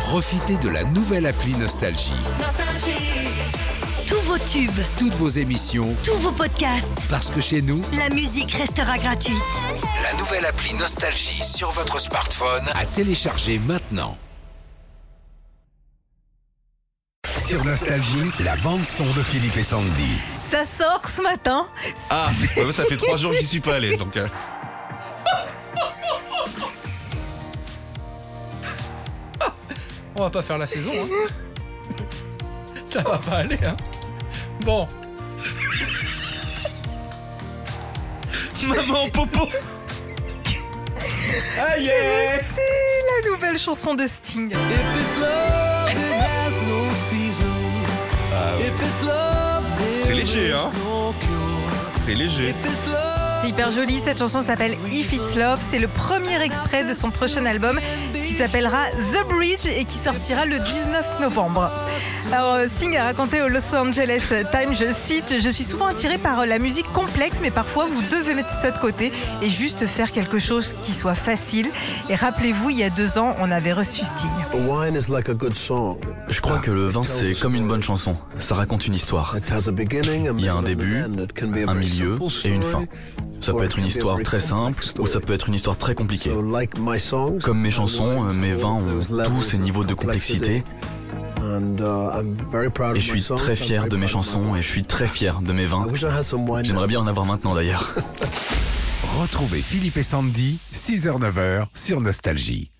Profitez de la nouvelle appli Nostalgie. Tous vos tubes, Toutes vos émissions, tous vos podcasts, parce que chez nous, la musique restera gratuite. la nouvelle appli Nostalgie sur votre smartphone à télécharger maintenant. Sur Nostalgie, la bande son de Philippe et Sandy. Ça sort ce matin. Ah, ça fait trois jours que j'y suis pas allé, donc. euh, On va pas faire la saison, hein. Ça va pas aller, hein. Bon. Maman, popo Aïe yeah C'est la nouvelle chanson de Sting. C'est léger, hein C'est léger. C'est hyper joli. Cette chanson s'appelle If It's Love. C'est le premier extrait de son prochain album qui s'appellera The Bridge et qui sortira le 19 novembre. Alors, euh, Sting a raconté au Los Angeles Times, je cite, Je suis souvent attiré par la musique complexe, mais parfois vous devez mettre ça de côté et juste faire quelque chose qui soit facile. Et rappelez-vous, il y a deux ans, on avait reçu Sting. Wine is like a good song. Je crois que le vin, c'est comme une bonne chanson. Ça raconte une histoire. It has a beginning, a Il y a un début, and an end. It can be a un milieu et une fin. Ça peut it être une can be a histoire very très simple ou ça peut être une histoire très compliquée. So like my songs, Comme mes chansons, wines mes have vins ont levels tous ces niveaux de complexité uh, I'm very proud et of je my suis songs, très I'm fier very de mes proud of my chansons et je suis très fier de mes vins. I wish I had some wine J'aimerais bien en avoir maintenant d'ailleurs. Retrouvez Philippe et Sandy, 6h-9h sur Nostalgie.